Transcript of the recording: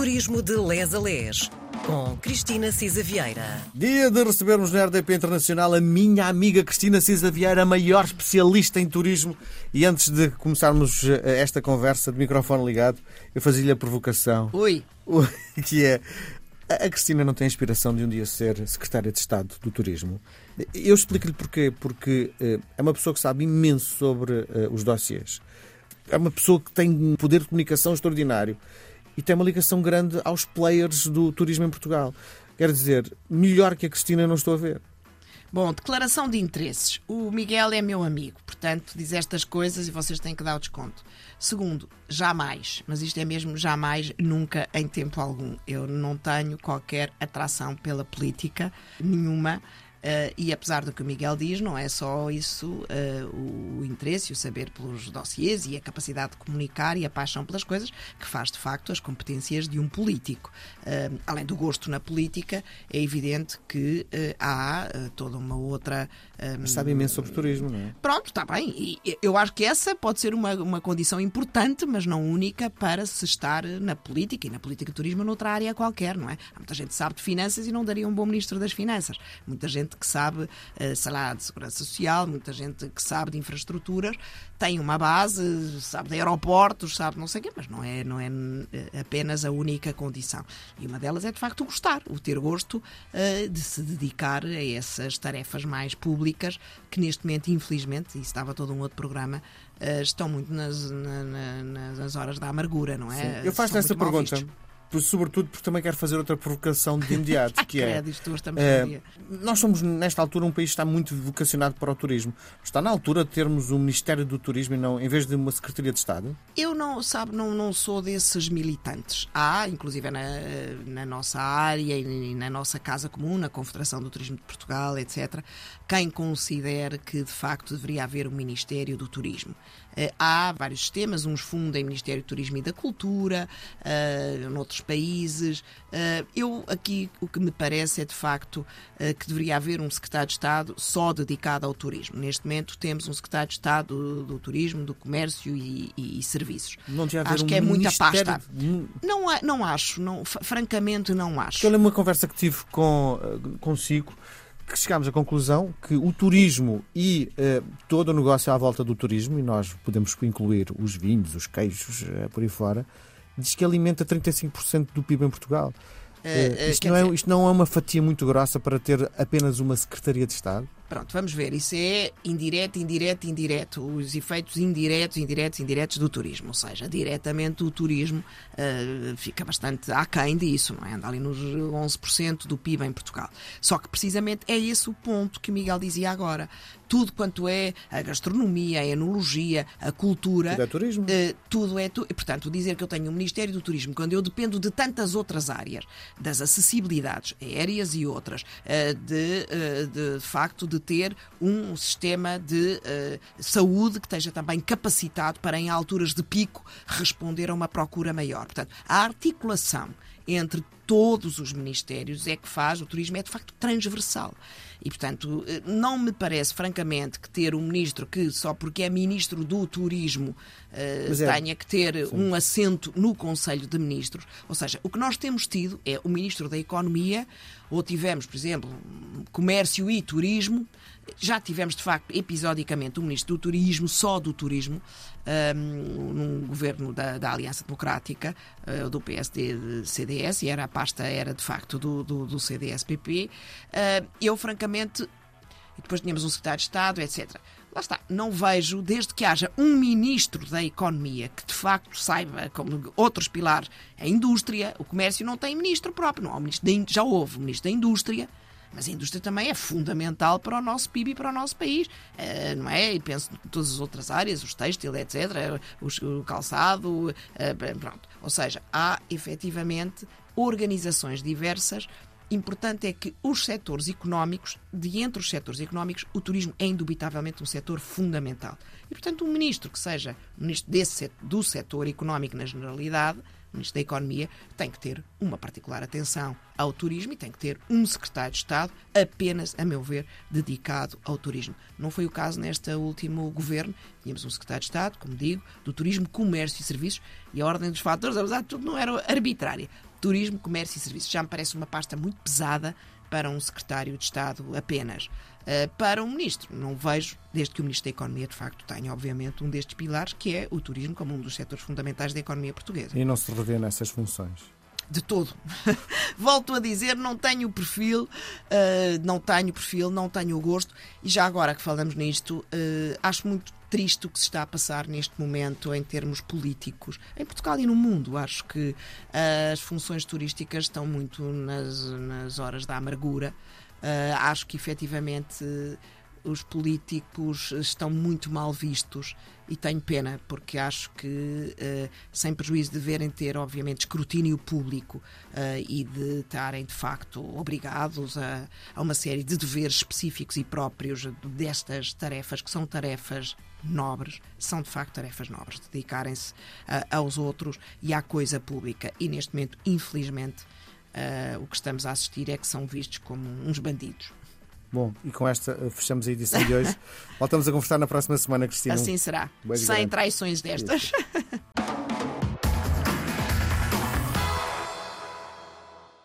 Turismo de Les a Les, com Cristina Cisa Vieira. Dia de recebermos na RDP Internacional a minha amiga Cristina Cisa Vieira, a maior especialista em turismo. E antes de começarmos eh, esta conversa de microfone ligado, eu fazia-lhe a provocação. Ui. Que é. A Cristina não tem inspiração de um dia ser secretária de Estado do Turismo. Eu explico-lhe porquê. Porque eh, é uma pessoa que sabe imenso sobre eh, os dossiês. É uma pessoa que tem um poder de comunicação extraordinário e tem uma ligação grande aos players do turismo em Portugal. Quer dizer, melhor que a Cristina não estou a ver. Bom, declaração de interesses. O Miguel é meu amigo, portanto, diz estas coisas e vocês têm que dar o desconto. Segundo, jamais, mas isto é mesmo jamais, nunca, em tempo algum. Eu não tenho qualquer atração pela política, nenhuma. Uh, e apesar do que o Miguel diz, não é só isso uh, o interesse, o saber pelos dossiês e a capacidade de comunicar e a paixão pelas coisas que faz de facto as competências de um político. Uh, além do gosto na política, é evidente que há toda uma outra. Mas sabe imenso sobre turismo, não é? Pronto, está bem. E eu acho que essa pode ser uma, uma condição importante, mas não única, para se estar na política e na política de turismo noutra área qualquer, não é? Há muita gente que sabe de finanças e não daria um bom ministro das finanças. Muita gente gente que sabe, eh, sei lá, de segurança social, muita gente que sabe de infraestruturas, tem uma base, sabe de aeroportos, sabe não sei o quê, mas não é, não é eh, apenas a única condição. E uma delas é, de facto, o gostar, o ter gosto uh, de se dedicar a essas tarefas mais públicas que, neste momento, infelizmente, e estava todo um outro programa, estão muito nas, na, na, nas horas da amargura, não é? Sim. Eu faço essa pergunta. Vistos sobretudo porque também quero fazer outra provocação de imediato, que é, é nós somos nesta altura um país que está muito vocacionado para o turismo. Está na altura de termos um Ministério do Turismo e não, em vez de uma Secretaria de Estado? Eu não, sabe, não, não sou desses militantes. Há, inclusive na, na nossa área e na nossa casa comum, na Confederação do Turismo de Portugal, etc., quem considere que de facto deveria haver um Ministério do Turismo. Eh, há vários sistemas, uns fundem Ministério do Turismo e da Cultura, uh, noutros países. Uh, eu aqui o que me parece é de facto uh, que deveria haver um secretário de Estado só dedicado ao turismo. Neste momento temos um secretário de Estado do, do Turismo, do Comércio e, e, e Serviços. Não devia haver acho um que é muita pasta. Não, não acho, não, francamente não acho. Eu lembro uma conversa que tive com, consigo que chegámos à conclusão que o turismo e uh, todo o negócio à volta do turismo, e nós podemos incluir os vinhos, os queijos, uh, por aí fora, diz que alimenta 35% do PIB em Portugal. Uh, isto, não é, isto não é uma fatia muito grossa para ter apenas uma Secretaria de Estado? Pronto, vamos ver. Isso é indireto, indireto, indireto. Os efeitos indiretos, indiretos, indiretos do turismo. Ou seja, diretamente o turismo uh, fica bastante aquém disso, não é? Anda ali nos 11% do PIB em Portugal. Só que precisamente é esse o ponto que o Miguel dizia agora. Tudo quanto é a gastronomia, a enologia, a cultura. Tudo é turismo. Uh, tudo é. Tu... Portanto, dizer que eu tenho um Ministério do Turismo quando eu dependo de tantas outras áreas, das acessibilidades aéreas e outras, uh, de, de, de facto, de ter um sistema de saúde que esteja também capacitado para, em alturas de pico, responder a uma procura maior. Portanto, a articulação entre todos os ministérios é que faz, o turismo é de facto transversal. E, portanto, eh, não me parece, francamente, que ter um ministro que, só porque é ministro do turismo, uh, é. tenha que ter Sim. um assento no Conselho de Ministros. Ou seja, o que nós temos tido é o ministro da Economia, ou tivemos, por exemplo, Comércio e Turismo, já tivemos, de facto, episodicamente um ministro do Turismo, só do Turismo, um, num governo da, da Aliança Democrática, uh, do PSD-CDS, e era a pasta era, de facto, do, do, do CDS-PP. Uh, eu, francamente, e depois tínhamos um secretário de Estado, etc. Lá está, não vejo, desde que haja um ministro da Economia que de facto saiba, como outros pilares, a indústria, o comércio não tem ministro próprio, não há um ministro da, já houve ministro da indústria, mas a indústria também é fundamental para o nosso PIB e para o nosso país, uh, não é? E penso em todas as outras áreas, os têxtil, etc., o, calçado, uh, pronto. Ou seja, há efetivamente organizações diversas. Importante é que os setores económicos, de entre os setores económicos, o turismo é indubitavelmente um setor fundamental. E, portanto, um ministro que seja ministro desse, do setor económico na generalidade, Ministro da Economia, tem que ter uma particular atenção ao turismo e tem que ter um secretário de Estado apenas, a meu ver, dedicado ao turismo. Não foi o caso neste último governo. Tínhamos um secretário de Estado, como digo, do turismo, comércio e serviços e a ordem dos fatores, apesar de tudo, não era arbitrária. Turismo, Comércio e Serviços. Já me parece uma pasta muito pesada para um secretário de Estado apenas. Uh, para um ministro, não vejo, desde que o Ministro da Economia de facto tenha, obviamente, um destes pilares, que é o turismo como um dos setores fundamentais da economia portuguesa. E não se revê nessas funções? De todo. Volto a dizer, não tenho o perfil, uh, não tenho perfil, não tenho o gosto, e já agora que falamos nisto, uh, acho muito triste o que se está a passar neste momento em termos políticos, em Portugal e no mundo. Acho que uh, as funções turísticas estão muito nas, nas horas da amargura. acho que efetivamente os políticos estão muito mal vistos e tenho pena, porque acho que, uh, sem prejuízo de verem ter, obviamente, escrutínio público uh, e de estarem, de facto, obrigados a, a, uma série de deveres específicos e próprios destas tarefas, que são tarefas nobres, são de facto tarefas nobres, dedicarem-se uh, aos outros e à coisa pública. E neste momento, infelizmente, o que estamos a assistir é que são vistos como uns bandidos. Bom, e com esta eh, fechamos a edição de hoje. Voltamos a conversar na próxima semana, Cristina. Assim será. Sem traições destas.